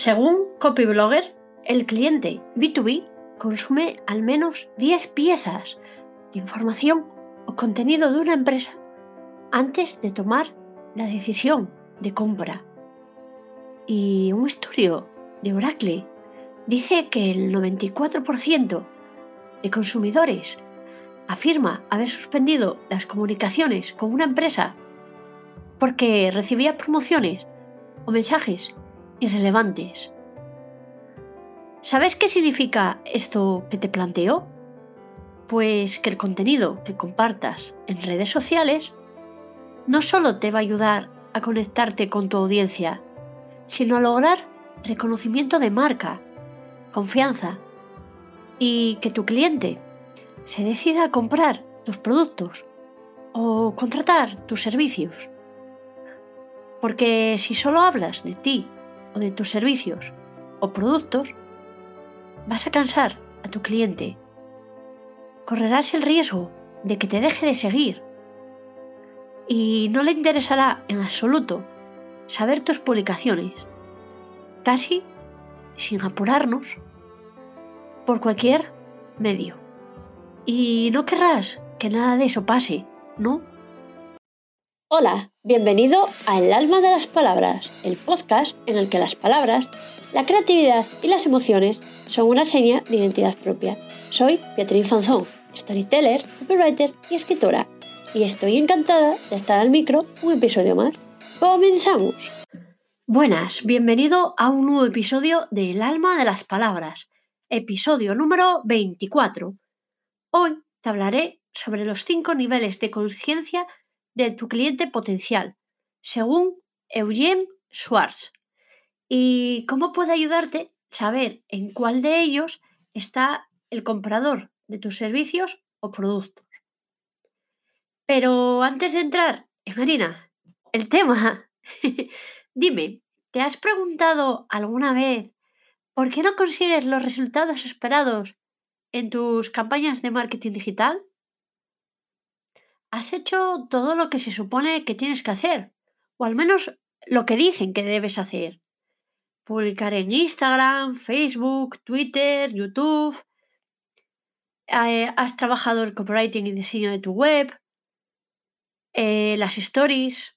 Según Copyblogger, el cliente B2B consume al menos 10 piezas de información o contenido de una empresa antes de tomar la decisión de compra. Y un estudio de Oracle dice que el 94% de consumidores afirma haber suspendido las comunicaciones con una empresa porque recibía promociones o mensajes irrelevantes. ¿Sabes qué significa esto que te planteo? Pues que el contenido que compartas en redes sociales no solo te va a ayudar a conectarte con tu audiencia, sino a lograr reconocimiento de marca, confianza y que tu cliente se decida a comprar tus productos o contratar tus servicios. Porque si solo hablas de ti o de tus servicios o productos, vas a cansar a tu cliente. Correrás el riesgo de que te deje de seguir. Y no le interesará en absoluto saber tus publicaciones, casi sin apurarnos, por cualquier medio. Y no querrás que nada de eso pase, ¿no? Hola, bienvenido a El alma de las palabras, el podcast en el que las palabras, la creatividad y las emociones son una seña de identidad propia. Soy Beatriz Fanzón, storyteller, copywriter y escritora, y estoy encantada de estar al micro un episodio más. ¡Comenzamos! Buenas, bienvenido a un nuevo episodio de El alma de las palabras, episodio número 24. Hoy te hablaré sobre los cinco niveles de conciencia de tu cliente potencial, según Eugene Schwartz. ¿Y cómo puede ayudarte saber en cuál de ellos está el comprador de tus servicios o productos? Pero antes de entrar en harina, el tema, dime, ¿te has preguntado alguna vez por qué no consigues los resultados esperados en tus campañas de marketing digital? Has hecho todo lo que se supone que tienes que hacer, o al menos lo que dicen que debes hacer. Publicar en Instagram, Facebook, Twitter, YouTube. Eh, has trabajado el copywriting y diseño de tu web. Eh, las stories.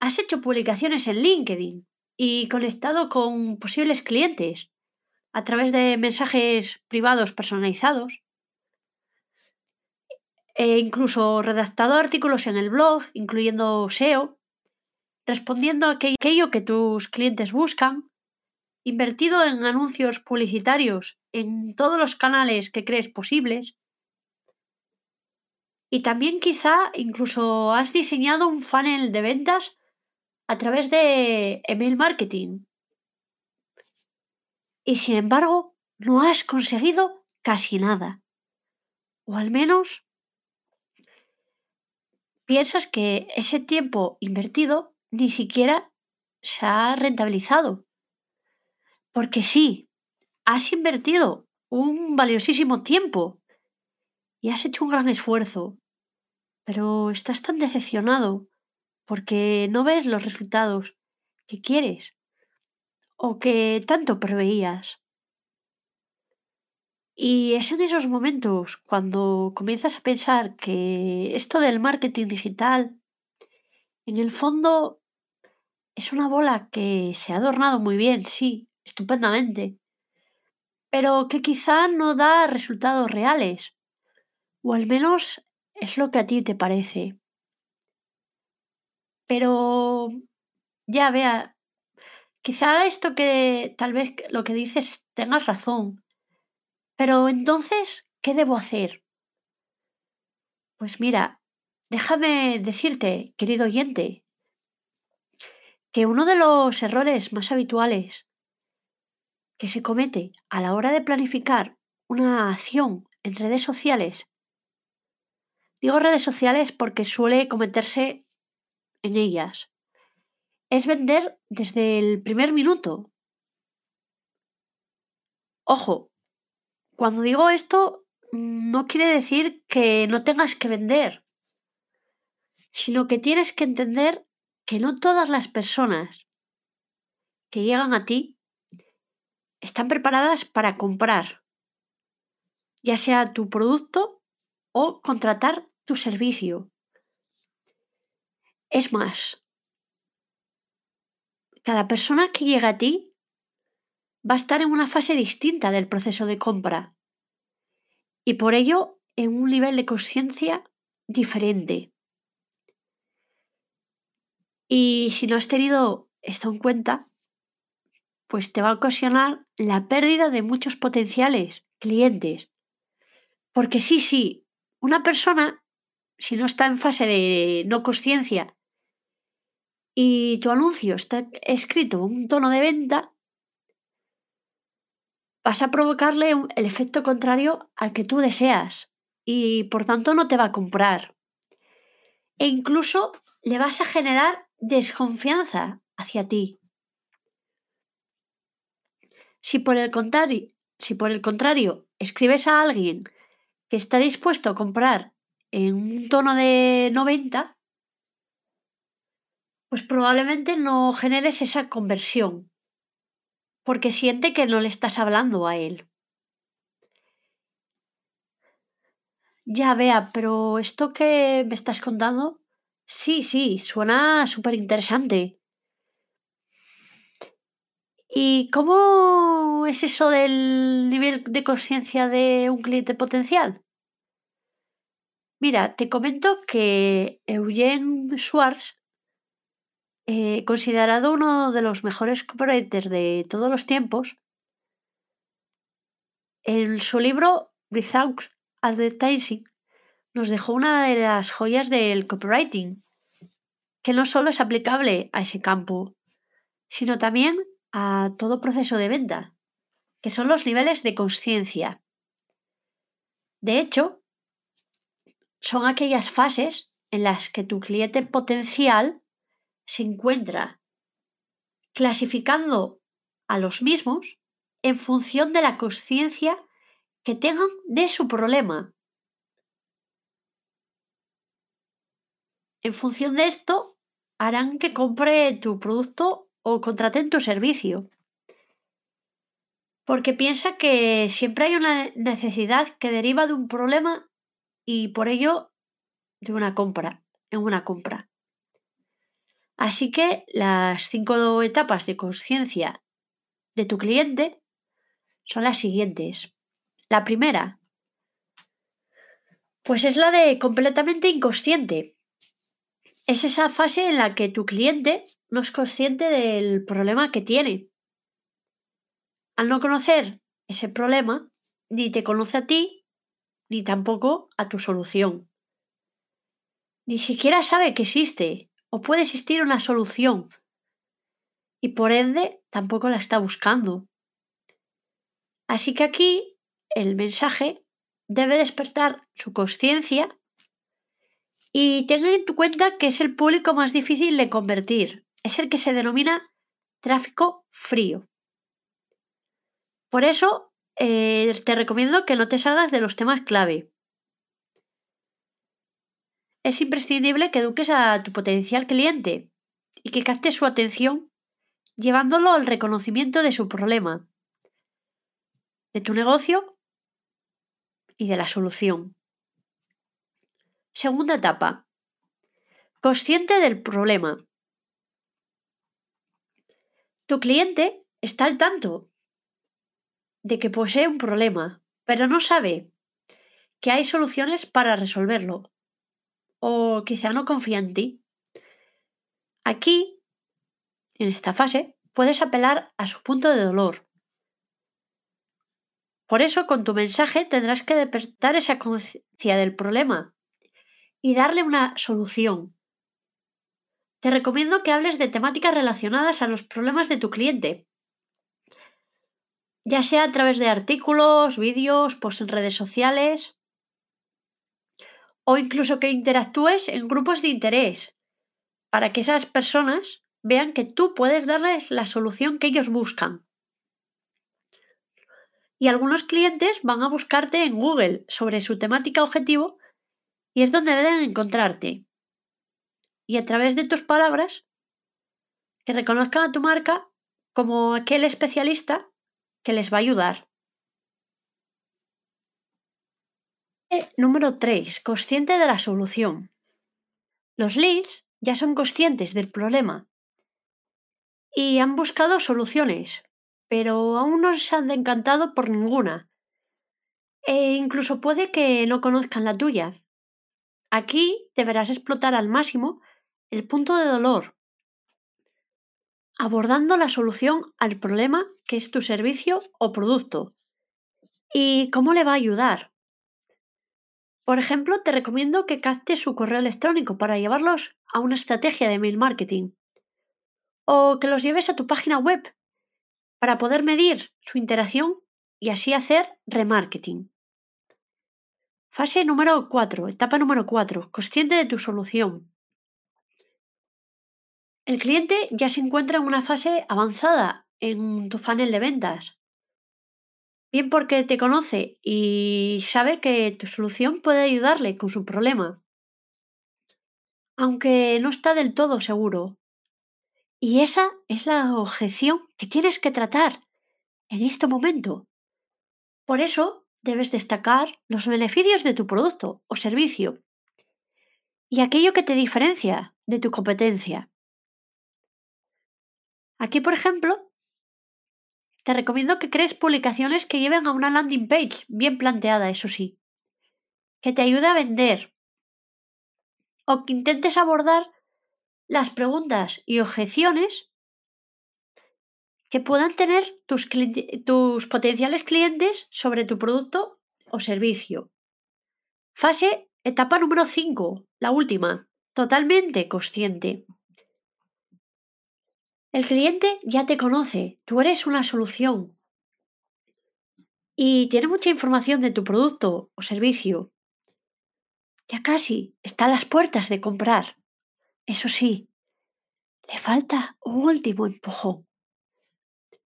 Has hecho publicaciones en LinkedIn y conectado con posibles clientes a través de mensajes privados personalizados e incluso redactado artículos en el blog, incluyendo SEO, respondiendo a aquello que tus clientes buscan, invertido en anuncios publicitarios en todos los canales que crees posibles, y también quizá incluso has diseñado un funnel de ventas a través de email marketing. Y sin embargo, no has conseguido casi nada. O al menos piensas que ese tiempo invertido ni siquiera se ha rentabilizado. Porque sí, has invertido un valiosísimo tiempo y has hecho un gran esfuerzo, pero estás tan decepcionado porque no ves los resultados que quieres o que tanto preveías. Y es en esos momentos cuando comienzas a pensar que esto del marketing digital, en el fondo, es una bola que se ha adornado muy bien, sí, estupendamente, pero que quizá no da resultados reales, o al menos es lo que a ti te parece. Pero ya vea, quizá esto que tal vez lo que dices tengas razón pero entonces, ¿qué debo hacer? Pues mira, déjame decirte, querido oyente, que uno de los errores más habituales que se comete a la hora de planificar una acción en redes sociales, digo redes sociales porque suele cometerse en ellas, es vender desde el primer minuto. Ojo, cuando digo esto, no quiere decir que no tengas que vender, sino que tienes que entender que no todas las personas que llegan a ti están preparadas para comprar, ya sea tu producto o contratar tu servicio. Es más, cada persona que llega a ti va a estar en una fase distinta del proceso de compra y por ello en un nivel de conciencia diferente. Y si no has tenido esto en cuenta, pues te va a ocasionar la pérdida de muchos potenciales clientes. Porque sí, sí, una persona, si no está en fase de no conciencia y tu anuncio está escrito en un tono de venta, vas a provocarle el efecto contrario al que tú deseas y por tanto no te va a comprar. E incluso le vas a generar desconfianza hacia ti. Si por el contrario, si por el contrario escribes a alguien que está dispuesto a comprar en un tono de 90, pues probablemente no generes esa conversión porque siente que no le estás hablando a él. Ya vea, pero esto que me estás contando, sí, sí, suena súper interesante. ¿Y cómo es eso del nivel de conciencia de un cliente potencial? Mira, te comento que Eugene Schwartz eh, considerado uno de los mejores copywriters de todos los tiempos, en su libro Without Advertising nos dejó una de las joyas del copywriting, que no solo es aplicable a ese campo, sino también a todo proceso de venta, que son los niveles de conciencia. De hecho, son aquellas fases en las que tu cliente potencial se encuentra clasificando a los mismos en función de la conciencia que tengan de su problema. En función de esto, harán que compre tu producto o contraten tu servicio. Porque piensa que siempre hay una necesidad que deriva de un problema y por ello de una compra, en una compra. Así que las cinco etapas de conciencia de tu cliente son las siguientes. La primera, pues es la de completamente inconsciente. Es esa fase en la que tu cliente no es consciente del problema que tiene. Al no conocer ese problema, ni te conoce a ti, ni tampoco a tu solución. Ni siquiera sabe que existe o puede existir una solución y por ende tampoco la está buscando. Así que aquí el mensaje debe despertar su conciencia y tenga en cuenta que es el público más difícil de convertir, es el que se denomina tráfico frío. Por eso eh, te recomiendo que no te salgas de los temas clave es imprescindible que eduques a tu potencial cliente y que captes su atención llevándolo al reconocimiento de su problema, de tu negocio y de la solución. Segunda etapa. Consciente del problema. Tu cliente está al tanto de que posee un problema, pero no sabe que hay soluciones para resolverlo o quizá no confía en ti. Aquí, en esta fase, puedes apelar a su punto de dolor. Por eso, con tu mensaje tendrás que despertar esa conciencia del problema y darle una solución. Te recomiendo que hables de temáticas relacionadas a los problemas de tu cliente, ya sea a través de artículos, vídeos, posts en redes sociales o incluso que interactúes en grupos de interés para que esas personas vean que tú puedes darles la solución que ellos buscan. Y algunos clientes van a buscarte en Google sobre su temática objetivo y es donde deben encontrarte. Y a través de tus palabras, que reconozcan a tu marca como aquel especialista que les va a ayudar. Eh, número 3. Consciente de la solución. Los leads ya son conscientes del problema y han buscado soluciones, pero aún no se han encantado por ninguna. E incluso puede que no conozcan la tuya. Aquí deberás explotar al máximo el punto de dolor, abordando la solución al problema que es tu servicio o producto y cómo le va a ayudar. Por ejemplo, te recomiendo que captes su correo electrónico para llevarlos a una estrategia de mail marketing o que los lleves a tu página web para poder medir su interacción y así hacer remarketing. Fase número 4, etapa número 4, consciente de tu solución. El cliente ya se encuentra en una fase avanzada en tu funnel de ventas. Bien porque te conoce y sabe que tu solución puede ayudarle con su problema. Aunque no está del todo seguro. Y esa es la objeción que tienes que tratar en este momento. Por eso debes destacar los beneficios de tu producto o servicio y aquello que te diferencia de tu competencia. Aquí, por ejemplo, te recomiendo que crees publicaciones que lleven a una landing page bien planteada, eso sí, que te ayude a vender o que intentes abordar las preguntas y objeciones que puedan tener tus, tus potenciales clientes sobre tu producto o servicio. Fase, etapa número 5, la última, totalmente consciente. El cliente ya te conoce, tú eres una solución y tiene mucha información de tu producto o servicio. Ya casi está a las puertas de comprar. Eso sí, le falta un último empujón.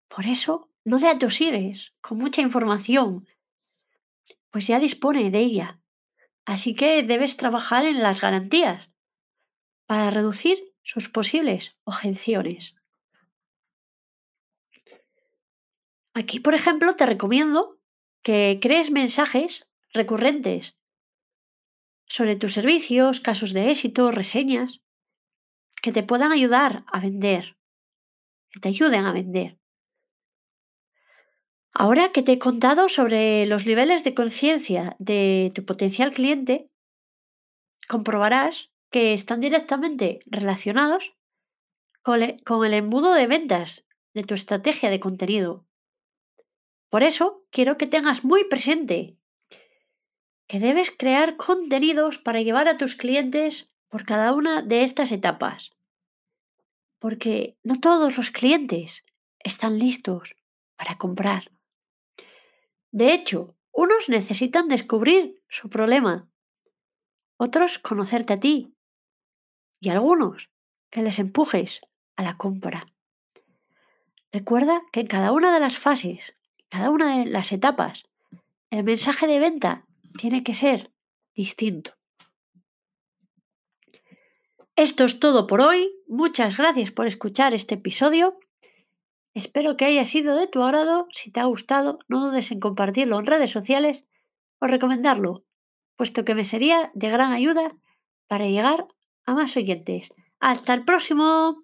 Por eso no le atosigues con mucha información, pues ya dispone de ella. Así que debes trabajar en las garantías para reducir sus posibles objeciones. Aquí, por ejemplo, te recomiendo que crees mensajes recurrentes sobre tus servicios, casos de éxito, reseñas, que te puedan ayudar a vender, que te ayuden a vender. Ahora que te he contado sobre los niveles de conciencia de tu potencial cliente, comprobarás que están directamente relacionados con el embudo de ventas de tu estrategia de contenido. Por eso quiero que tengas muy presente que debes crear contenidos para llevar a tus clientes por cada una de estas etapas. Porque no todos los clientes están listos para comprar. De hecho, unos necesitan descubrir su problema, otros conocerte a ti y algunos que les empujes a la compra. Recuerda que en cada una de las fases cada una de las etapas, el mensaje de venta tiene que ser distinto. Esto es todo por hoy. Muchas gracias por escuchar este episodio. Espero que haya sido de tu agrado. Si te ha gustado, no dudes en compartirlo en redes sociales o recomendarlo, puesto que me sería de gran ayuda para llegar a más oyentes. Hasta el próximo.